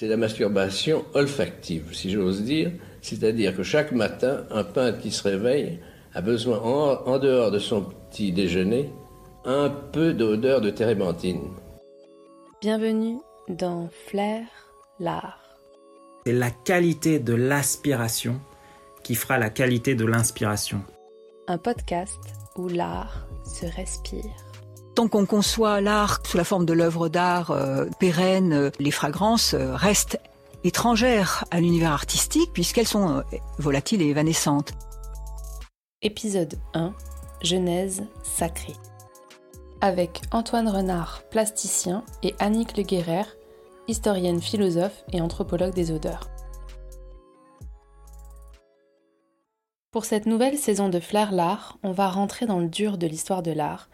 c'est la masturbation olfactive, si j'ose dire, c'est-à-dire que chaque matin, un peintre qui se réveille a besoin, en, dehors de son petit déjeuner, un peu d'odeur de térébenthine. Bienvenue dans Flair, l'art. C'est la qualité de l'aspiration qui fera la qualité de l'inspiration. Un podcast où l'art se respire. Qu'on conçoit l'art sous la forme de l'œuvre d'art euh, pérenne, euh, les fragrances euh, restent étrangères à l'univers artistique puisqu'elles sont volatiles et évanescentes. Épisode 1 Genèse sacrée. Avec Antoine Renard, plasticien, et Annick Le Guerrer, historienne philosophe et anthropologue des odeurs. Pour cette nouvelle saison de Flair l'art, on va rentrer dans le dur de l'histoire de l'art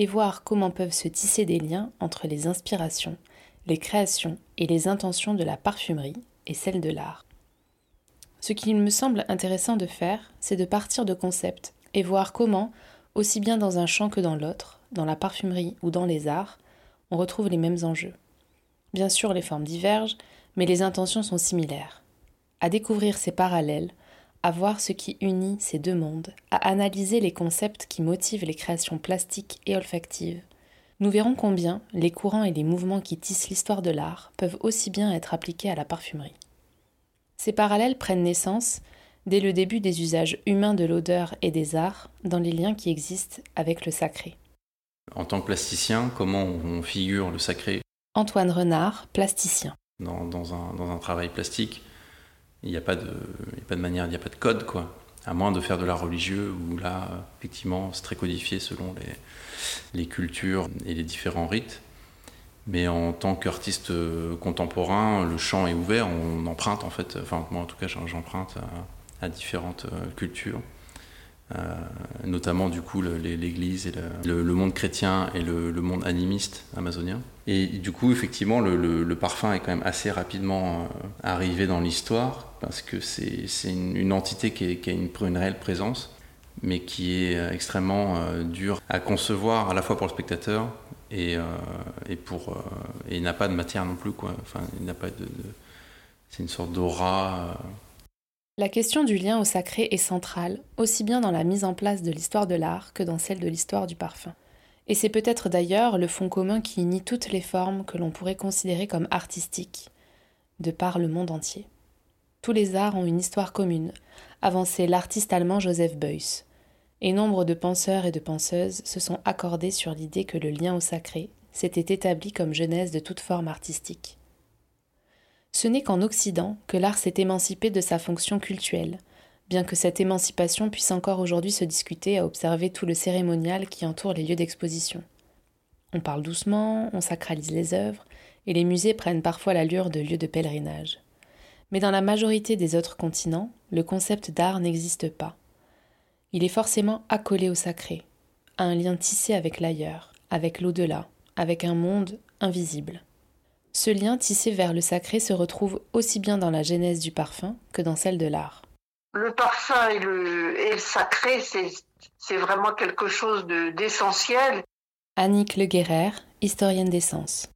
et voir comment peuvent se tisser des liens entre les inspirations, les créations et les intentions de la parfumerie et celles de l'art. Ce qu'il me semble intéressant de faire, c'est de partir de concepts et voir comment, aussi bien dans un champ que dans l'autre, dans la parfumerie ou dans les arts, on retrouve les mêmes enjeux. Bien sûr, les formes divergent, mais les intentions sont similaires. À découvrir ces parallèles, à voir ce qui unit ces deux mondes, à analyser les concepts qui motivent les créations plastiques et olfactives, nous verrons combien les courants et les mouvements qui tissent l'histoire de l'art peuvent aussi bien être appliqués à la parfumerie. Ces parallèles prennent naissance dès le début des usages humains de l'odeur et des arts dans les liens qui existent avec le sacré. En tant que plasticien, comment on figure le sacré? Antoine Renard, plasticien. Dans, un, travail plastique, il n'y a, pas de, pas de manière, il n'y a pas de code, quoi. À moins de faire de l'art religieux, où là, effectivement, c'est très codifié selon les, les cultures et les différents rites. Mais en tant qu'artiste euh, contemporain, le champ est ouvert, on emprunte en fait, enfin moi en tout cas j'emprunte à, différentes euh, cultures, euh, notamment du coup l'Église et le, monde chrétien et le, monde animiste amazonien. Et du coup effectivement le, parfum est quand même assez rapidement arrivé dans l'histoire parce que c'est une, entité qui, a une, réelle présence mais qui est extrêmement dur à concevoir à la fois pour le spectateur et, euh, pour euh, il n'a pas de matière non plus. Enfin, de, c'est une sorte d'aura. La question du lien au sacré est centrale, aussi bien dans la mise en place de l'histoire de l'art que dans celle de l'histoire du parfum. Et c'est peut-être d'ailleurs le fond commun qui unit toutes les formes que l'on pourrait considérer comme artistiques, de par le monde entier. Tous les arts ont une histoire commune, avançait l'artiste allemand Joseph Beuys et nombre de penseurs et de penseuses se sont accordés sur l'idée que le lien au sacré s'était établi comme genèse de toute forme artistique. Ce n'est qu'en Occident que l'art s'est émancipé de sa fonction cultuelle, bien que cette émancipation puisse encore aujourd'hui se discuter à observer tout le cérémonial qui entoure les lieux d'exposition. On parle doucement, on sacralise les œuvres, et les musées prennent parfois l'allure de lieux de pèlerinage. Mais dans la majorité des autres continents, le concept d'art n'existe pas il est forcément accolé au sacré, à un lien tissé avec l'ailleurs, avec l'au-delà, avec un monde invisible. Ce lien tissé vers le sacré se retrouve aussi bien dans la genèse du parfum que dans celle de l'art. Le parfum et le, sacré, c'est vraiment quelque chose d'essentiel. Annick Le Guerrer, historienne d'essence.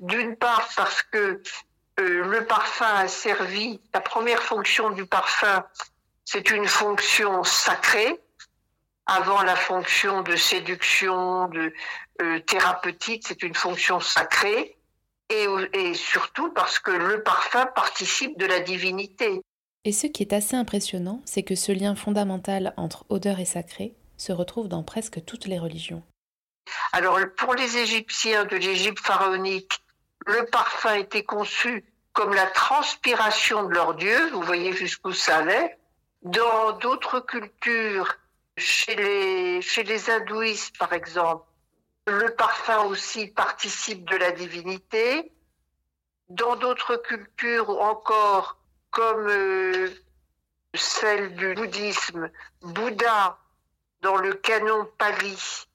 D'une part parce que euh, le parfum a servi, la première fonction du parfum, c'est une fonction sacrée avant la fonction de séduction, de euh, thérapeutique, c'est une fonction sacrée et, et surtout parce que le parfum participe de la divinité. Et ce qui est assez impressionnant, c'est que ce lien fondamental entre odeur et sacré se retrouve dans presque toutes les religions. Alors pour les Égyptiens de l'Égypte pharaonique, le parfum était conçu comme la transpiration de leur dieu, vous voyez jusqu'où ça allait, dans d'autres cultures, chez les, chez les hindouistes par exemple, le parfum aussi participe de la divinité. Dans d'autres cultures encore, comme euh, celle du bouddhisme, Bouddha, dans le canon Pali,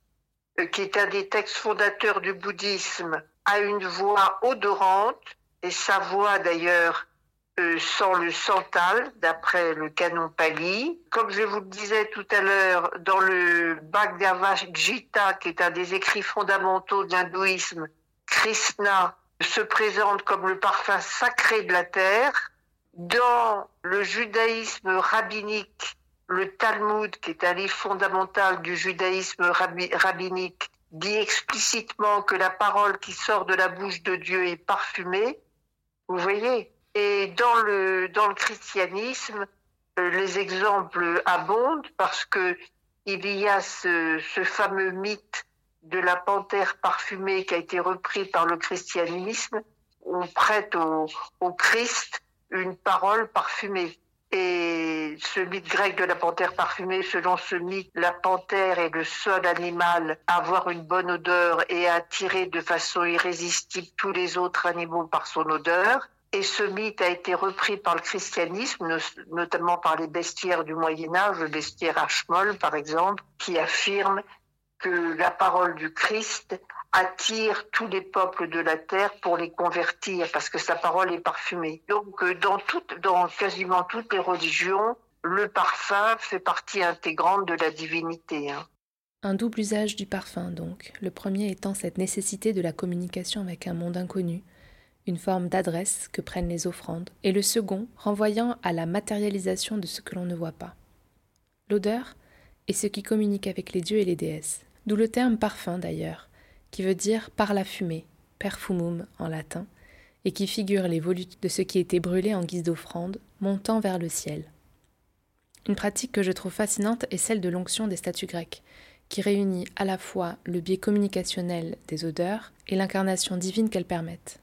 euh, qui est un des textes fondateurs du bouddhisme, a une voix odorante, et sa voix d'ailleurs euh, sans le santal, d'après le canon Pali. Comme je vous le disais tout à l'heure, dans le Bhagavad Gita, qui est un des écrits fondamentaux de l'hindouisme, Krishna se présente comme le parfum sacré de la terre. Dans le judaïsme rabbinique, le Talmud, qui est un livre fondamental du judaïsme rabbinique, dit explicitement que la parole qui sort de la bouche de Dieu est parfumée. Vous voyez Et dans le, dans le christianisme, euh, les exemples abondent parce que il y a ce, ce fameux mythe de la panthère parfumée qui a été repris par le christianisme. On prête au, au Christ une parole parfumée. Et ce mythe grec de la panthère parfumée, selon ce mythe, la panthère est le seul animal à avoir une bonne odeur et à attirer de façon irrésistible tous les autres animaux par son odeur. Et ce mythe a été repris par le christianisme, notamment par les bestiaires du Moyen Âge, le bestiaire Ashmol par exemple, qui affirme que la parole du Christ attire tous les peuples de la terre pour les convertir parce que sa parole est parfumée. Donc euh, dans, toutes, dans quasiment toutes les religions, le parfum fait partie intégrante de la divinité. Hein. Un double usage du parfum donc, le premier étant cette nécessité de la communication avec un monde inconnu, une forme d'adresse que prennent les offrandes, et le second renvoyant à la matérialisation de ce que l'on ne voit pas. L'odeur est ce qui communique avec les dieux et les déesses, d'où le terme parfum d'ailleurs, qui veut dire par la fumée, perfumum en latin, et qui figure les volutes de ce qui était brûlé en guise d'offrande, montant vers le ciel. Une pratique que je trouve fascinante est celle de l'onction des statues grecques, qui réunit à la fois le biais communicationnel des odeurs et l'incarnation divine qu'elles permettent.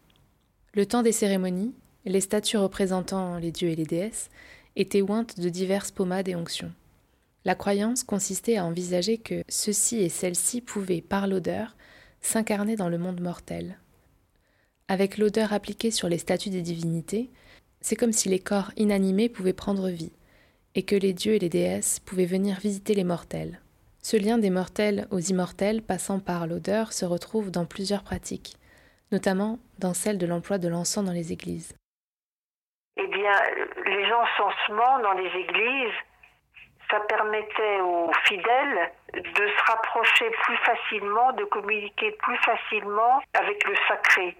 Le temps des cérémonies, les statues représentant les dieux et les déesses étaient ointes de diverses pommades et onctions. La croyance consistait à envisager que ceux-ci et celles-ci pouvaient, par l'odeur, s'incarner dans le monde mortel. Avec l'odeur appliquée sur les statues des divinités, c'est comme si les corps inanimés pouvaient prendre vie, et que les dieux et les déesses pouvaient venir visiter les mortels. Ce lien des mortels aux immortels passant par l'odeur se retrouve dans plusieurs pratiques, notamment dans celle de l'emploi de l'encens dans les églises. Eh bien, les encensements dans les églises ça permettait aux fidèles de se rapprocher plus facilement, de communiquer plus facilement avec le sacré.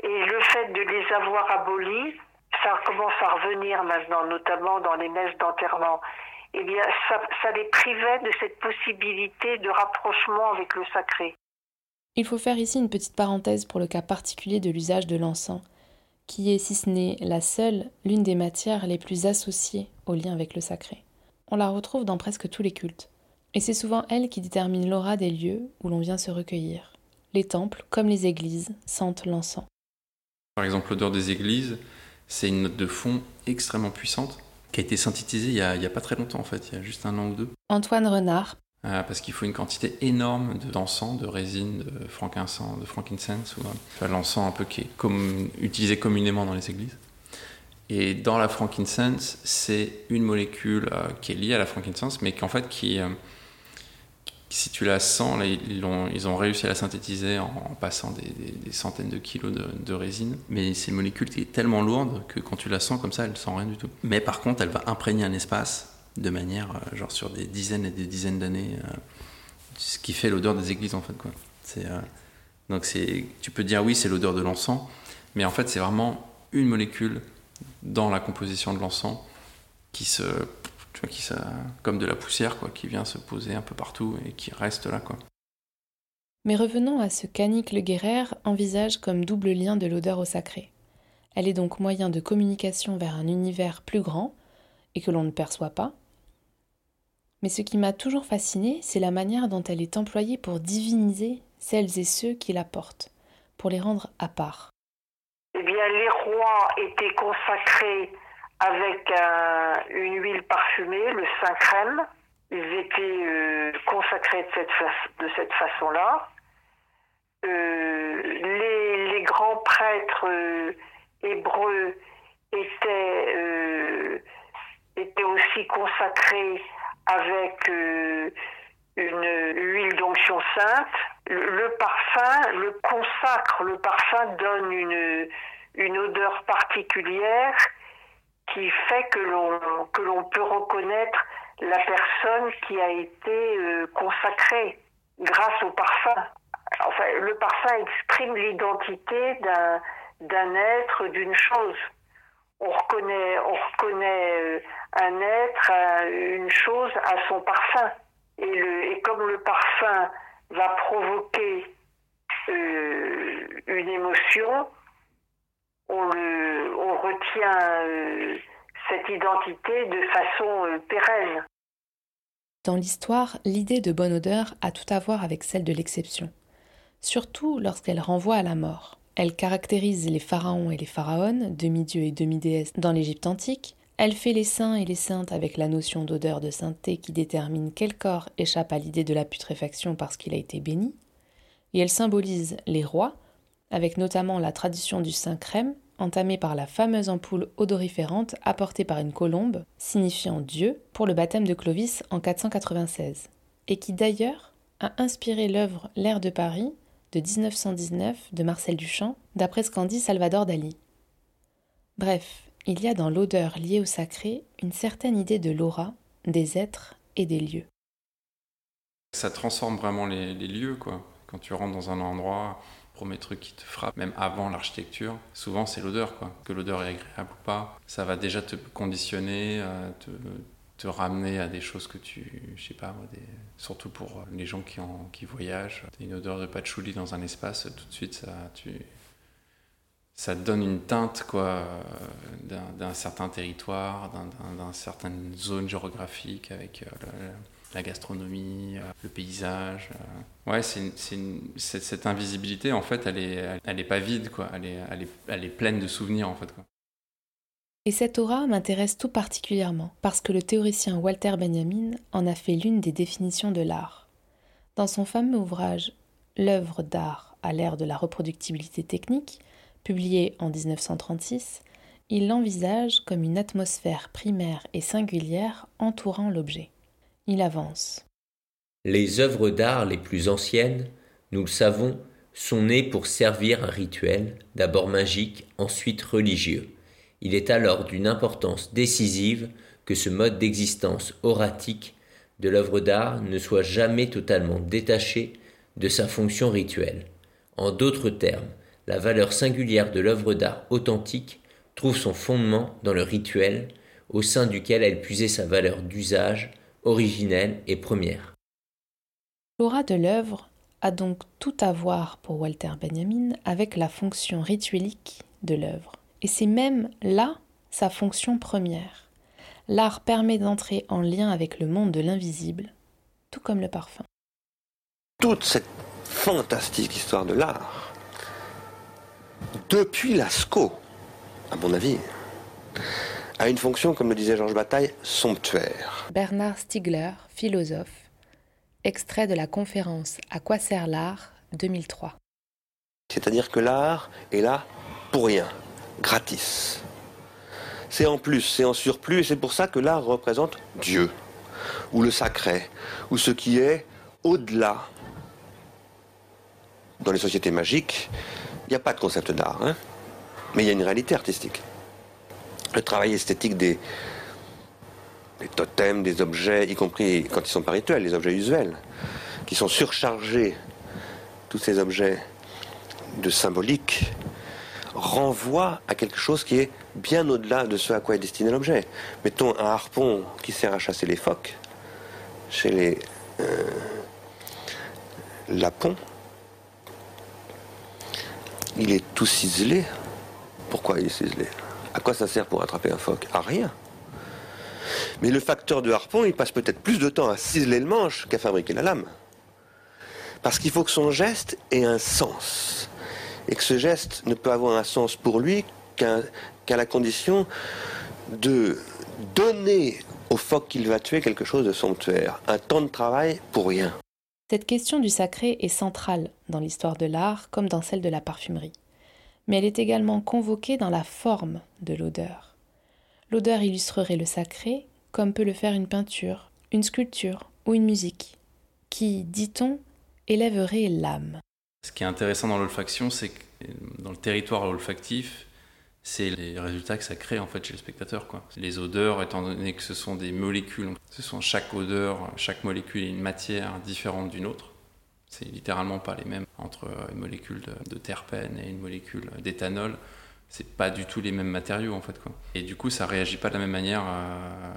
Et le fait de les avoir abolis, ça commence à revenir maintenant, notamment dans les messes d'enterrement. Eh bien, ça, les privait de cette possibilité de rapprochement avec le sacré. Il faut faire ici une petite parenthèse pour le cas particulier de l'usage de l'encens, qui est, si ce n'est la seule, l'une des matières les plus associées au lien avec le sacré on la retrouve dans presque tous les cultes. Et c'est souvent elle qui détermine l'aura des lieux où l'on vient se recueillir. Les temples, comme les églises, sentent l'encens. Par exemple, l'odeur des églises, c'est une note de fond extrêmement puissante qui a été synthétisée il n'y a, pas très longtemps en fait, il y a juste un an ou deux. Antoine Renard. Ah, parce qu'il faut une quantité énorme d'encens, de, résine, de frankincense, de frankincense, ou l'encens un peu qui est comme, utilisé communément dans les églises. Et dans la frankincense, c'est une molécule euh, qui est liée à la frankincense, mais qu'en fait, qui, euh, si tu la sens, là, ils, ont, ils, ont, réussi à la synthétiser en, passant des, centaines de kilos de, résine. Mais c'est une molécule qui est tellement lourde que quand tu la sens comme ça, elle ne sent rien du tout. Mais par contre, elle va imprégner un espace de manière, euh, genre sur des dizaines et des dizaines d'années, ce qui fait l'odeur des églises en fait. Quoi. donc c'est, tu peux dire oui, c'est l'odeur de l'encens, mais en fait, c'est vraiment une molécule dans la composition de l'encens qui se tu vois, qui comme de la poussière quoi, qui vient se poser un peu partout et qui reste là quoi. Mais revenons à ce qu'Annick Le Guerrer envisage comme double lien de l'odeur au sacré. Elle est donc moyen de communication vers un univers plus grand et que l'on ne perçoit pas. Mais ce qui m'a toujours fasciné, c'est la manière dont elle est employée pour diviniser celles et ceux qui la portent, pour les rendre à part eh bien, les rois étaient consacrés avec une huile parfumée, le saint crème. Ils étaient euh, consacrés de cette, de cette façon-là. Euh, les, grands prêtres euh, hébreux étaient, étaient aussi consacrés avec une huile d'onction sainte. Le, parfum le consacre, le parfum donne une, odeur particulière qui fait que l'on peut reconnaître la personne qui a été euh, consacrée grâce au parfum. enfin, le parfum exprime l'identité d'un être, d'une chose. On reconnaît, on reconnaît euh, un être, une chose à son parfum. Et, comme le parfum va provoquer euh, une émotion, on, retient euh, cette identité de façon euh, pérenne. Dans l'histoire, l'idée de bonne odeur a tout à voir avec celle de l'exception, surtout lorsqu'elle renvoie à la mort. Elle caractérise les pharaons et les pharaones, demi-dieux et demi-déesses dans l'Égypte antique. Elle fait les saints et les saintes avec la notion d'odeur de sainteté qui détermine quel corps échappe à l'idée de la putréfaction parce qu'il a été béni. Et elle symbolise les rois, avec notamment la tradition du saint crème, entamée par la fameuse ampoule odoriférante apportée par une colombe, signifiant Dieu, pour le baptême de Clovis en 496, et qui d'ailleurs a inspiré l'œuvre L'air de Paris de 1919 de Marcel Duchamp, d'après ce qu'en dit Salvador Dali. Bref, il y a dans l'odeur liée au sacré une certaine idée de l'aura, des êtres et des lieux. Ça transforme vraiment les, lieux, quoi. Quand tu rentres dans un endroit, premier truc qui te frappe, même avant l'architecture, souvent c'est l'odeur, quoi. Que l'odeur est agréable ou pas, ça va déjà te conditionner, euh, te, te, ramener à des choses que tu, je sais pas, surtout pour les gens qui, qui voyagent. Une odeur de patchouli dans un espace, tout de suite, ça, tu, ça te donne une teinte, quoi, d'un certain territoire, d'une certaine zone géographique avec euh, la gastronomie, euh, le paysage. Euh. Ouais, c'est cette invisibilité, en fait, elle est, est pas vide, quoi. Elle est, elle est, elle est pleine de souvenirs, en fait. Et cette aura m'intéresse tout particulièrement parce que le théoricien Walter Benjamin en a fait l'une des définitions de l'art. Dans son fameux ouvrage L'œuvre d'art à l'ère de la reproductibilité technique, publié en 1936, il l'envisage comme une atmosphère primaire et singulière entourant l'objet. Il avance. Les œuvres d'art les plus anciennes, nous le savons, sont nées pour servir un rituel, d'abord magique, ensuite religieux. Il est alors d'une importance décisive que ce mode d'existence oratique de l'œuvre d'art ne soit jamais totalement détaché de sa fonction rituelle. En d'autres termes, la valeur singulière de l'œuvre d'art authentique trouve son fondement dans le rituel, au sein duquel elle puisait sa valeur d'usage, originelle et première. L'aura de l'œuvre a donc tout à voir pour Walter Benjamin avec la fonction rituelique de l'œuvre. Et c'est même là sa fonction première. L'art permet d'entrer en lien avec le monde de l'invisible, tout comme le parfum. Toute cette fantastique histoire de l'art, depuis Lascaux, à mon avis, a une fonction, comme le disait Georges Bataille, somptuaire. Bernard Stiegler, philosophe, extrait de la conférence À quoi sert l'art 2003. C'est-à-dire que l'art est là pour rien, gratis. C'est en plus, c'est en surplus, et c'est pour ça que l'art représente Dieu, ou le sacré, ou ce qui est au-delà. Dans les sociétés magiques, il n'y a pas de concept d'art, hein mais il y a une réalité artistique le travail esthétique des, totems, des objets, y compris quand ils sont pas rituels, les objets usuels, qui sont surchargés, tous ces objets de symbolique, renvoient à quelque chose qui est bien au-delà de ce à quoi est destiné l'objet. Mettons un harpon qui sert à chasser les phoques chez les euh, lapons. Il est tout ciselé. Pourquoi il est ciselé? À quoi ça sert pour attraper un phoque? À rien. Mais le facteur de harpon, il passe peut-être plus de temps à ciseler le manche qu'à fabriquer la lame. Parce qu'il faut que son geste ait un sens. Et que ce geste ne peut avoir un sens pour lui qu'à la condition de donner au phoque qu'il va tuer quelque chose de somptuaire. Un temps de travail pour rien. Cette question du sacré est centrale dans l'histoire de l'art comme dans celle de la parfumerie mais elle est également convoquée dans la forme de l'odeur. L'odeur illustrerait le sacré comme peut le faire une peinture, une sculpture ou une musique, qui, dit-on, élèverait l'âme. Ce qui est intéressant dans l'olfaction, c'est que dans le territoire olfactif, c'est les résultats que ça crée en fait chez le spectateur. Les odeurs, étant donné que ce sont des molécules, ce sont chaque odeur, chaque molécule est une matière différente d'une autre. C'est littéralement pas les mêmes entre une molécule de, terpène et une molécule d'éthanol. C'est pas du tout les mêmes matériaux en fait. Et du coup, ça réagit pas de la même manière euh,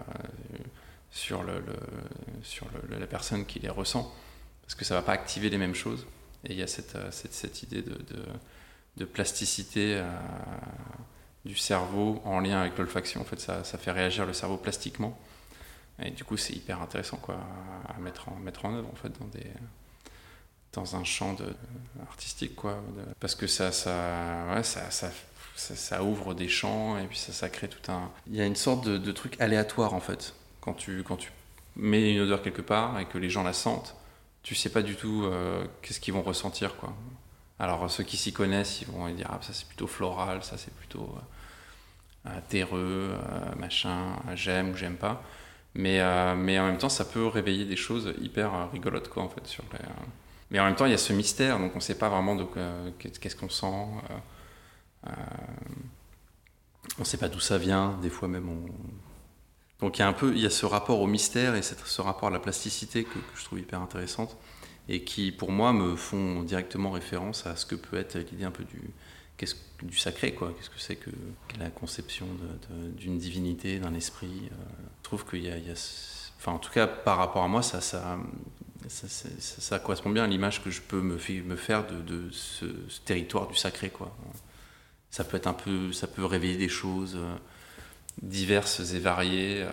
sur, la personne qui les ressent. Parce que ça va pas activer les mêmes choses. Et il y a cette, euh, cette, idée de, de, plasticité euh, du cerveau en lien avec l'olfaction. En fait, ça, ça, fait réagir le cerveau plastiquement. Et du coup, c'est hyper intéressant quoi, à mettre en, mettre en œuvre en fait, dans des dans un champ artistique quoi parce que ça ça, ouvre des champs et puis ça ça crée tout un il y a une sorte de, de, truc aléatoire en fait quand tu quand tu mets une odeur quelque part et que les gens la sentent tu sais pas du tout euh, qu'est-ce qu'ils vont ressentir quoi alors ceux qui s'y connaissent ils vont dire ah ça c'est plutôt floral ça c'est plutôt euh, terreux euh, machin j'aime ou j'aime pas mais mais en même temps ça peut réveiller des choses hyper rigolotes quoi en fait sur mais en même temps, il y a ce mystère, donc on sait pas vraiment euh, qu'est-ce qu'on sent. On ne sait pas d'où ça vient, des fois même on... Donc il y a un peu, il y a ce rapport au mystère et ce rapport à la plasticité que, je trouve hyper intéressante et qui, pour moi, me font directement référence à ce que peut être l'idée un peu du, qu'est-ce, du sacré, quoi. Qu'est-ce que c'est que, la conception d'une divinité, d'un esprit. Euh, je trouve qu'il y a, enfin en tout cas par rapport à moi, ça, ça, ça, correspond bien à l'image que je peux me, faire de, ce, territoire du sacré quoi ça peut être un peu ça peut réveiller des choses euh, diverses et variées euh,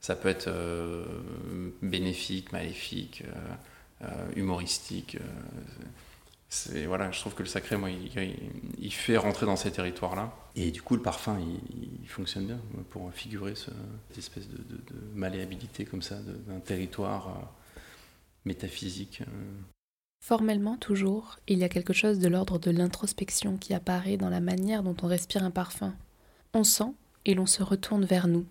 ça peut être euh, bénéfique maléfique euh, euh, humoristique euh, c'est voilà je trouve que le sacré moi il, il, il, fait rentrer dans ces territoires là et du coup le parfum il, il fonctionne bien pour figurer ce, cette espèce de, de, de malléabilité comme ça d'un territoire métaphysique. Euh. Formellement toujours, il y a quelque chose de l'ordre de l'introspection qui apparaît dans la manière dont on respire un parfum. On sent et l'on se retourne vers nous.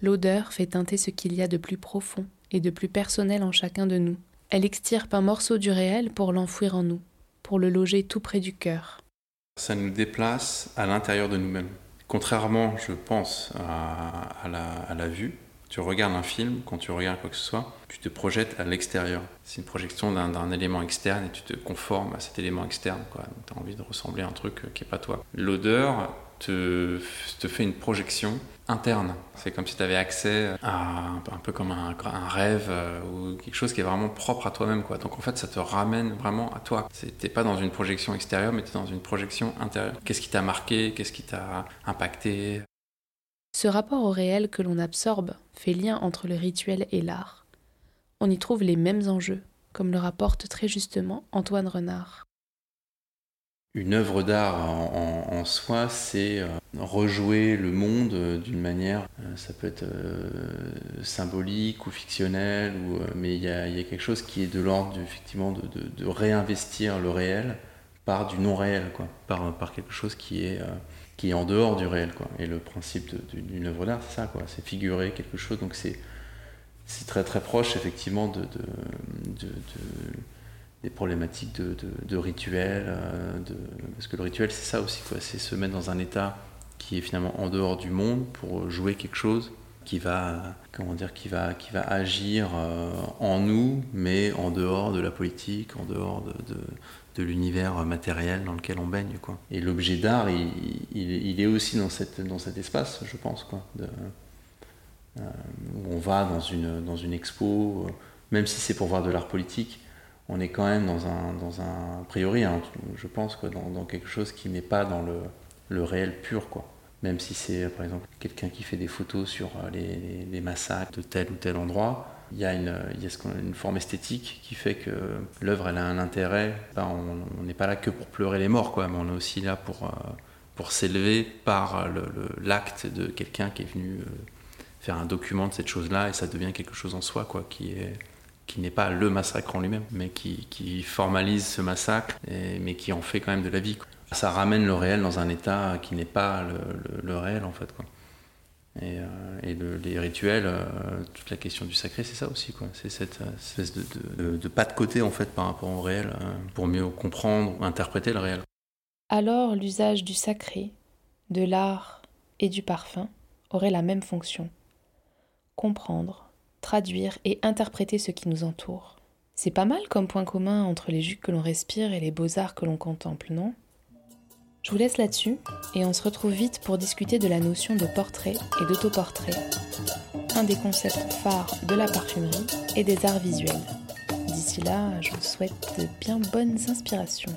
L'odeur fait teinter ce qu'il y a de plus profond et de plus personnel en chacun de nous. Elle extirpe un morceau du réel pour l'enfouir en nous, pour le loger tout près du cœur. Ça nous déplace à l'intérieur de nous-mêmes. Contrairement, je pense, à, la vue, tu regardes un film, quand tu regardes quoi que ce soit, tu te projettes à l'extérieur. C'est une projection d'un élément externe et tu te conformes à cet élément externe. Tu as envie de ressembler à un truc qui n'est pas toi. L'odeur te, fait une projection interne. C'est comme si tu avais accès à un, peu comme un, rêve euh, ou quelque chose qui est vraiment propre à toi-même. Donc en fait, ça te ramène vraiment à toi. Tu pas dans une projection extérieure, mais tu es dans une projection intérieure. Qu'est-ce qui t'a marqué? Qu'est-ce qui t'a impacté? Ce rapport au réel que l'on absorbe fait lien entre le rituel et l'art. On y trouve les mêmes enjeux, comme le rapporte très justement Antoine Renard. Une œuvre d'art en, soi, c'est euh, rejouer le monde euh, d'une manière, euh, ça peut être symbolique ou fictionnel, ou, euh, mais il y, a quelque chose qui est de l'ordre effectivement de, réinvestir le réel par du non réel, quoi, par, quelque chose qui est qui est en dehors du réel quoi. Et le principe d'une œuvre d'art c'est ça c'est figurer quelque chose donc c'est c'est très très proche effectivement de des problématiques de, rituel euh, parce que le rituel c'est ça aussi c'est se mettre dans un état qui est finalement en dehors du monde pour jouer quelque chose qui va comment dire qui va qui va agir euh, en nous mais en dehors de la politique en dehors de, l'univers matériel dans lequel on baigne quoi. Et l'objet d'art il, est aussi dans cet espace je pense quoi euh, où on va dans une dans une expo même si c'est pour voir de l'art politique on est quand même dans un dans un a priori hein, je pense quoi dans, quelque chose qui n'est pas dans le le réel pur quoi. Même si c'est par exemple quelqu'un qui fait des photos sur euh, les, les massacres de tel ou tel endroit il y a une, il y a ce une forme esthétique qui fait que l'œuvre a un intérêt. Ben, on n'est pas là que pour pleurer les morts quoi mais on est aussi là pour, euh, pour s'élever par l'acte de quelqu'un qui est venu euh, faire un document de cette chose là et ça devient quelque chose en soi quoi qui est qui n'est pas le massacre en lui-même mais qui, formalise ce massacre mais qui en fait quand même de la vie ça ramène le réel dans un état qui n'est pas le, réel en fait et, euh, les rituels euh, toute la question du sacré c'est ça aussi c'est cette espèce de, pas de côté en fait par rapport au réel euh, pour mieux comprendre interpréter le réel. Alors l'usage du sacré de l'art et du parfum aurait la même fonction. Comprendre traduire et interpréter ce qui nous entoure C'est pas mal comme point commun entre les jus que l'on respire et les beaux-arts que l'on contemple, non? Je vous laisse là-dessus et on se retrouve vite pour discuter de la notion de portrait et d'autoportrait, un des concepts phares de la parfumerie et des arts visuels. D'ici là, je vous souhaite de bien bonnes inspirations.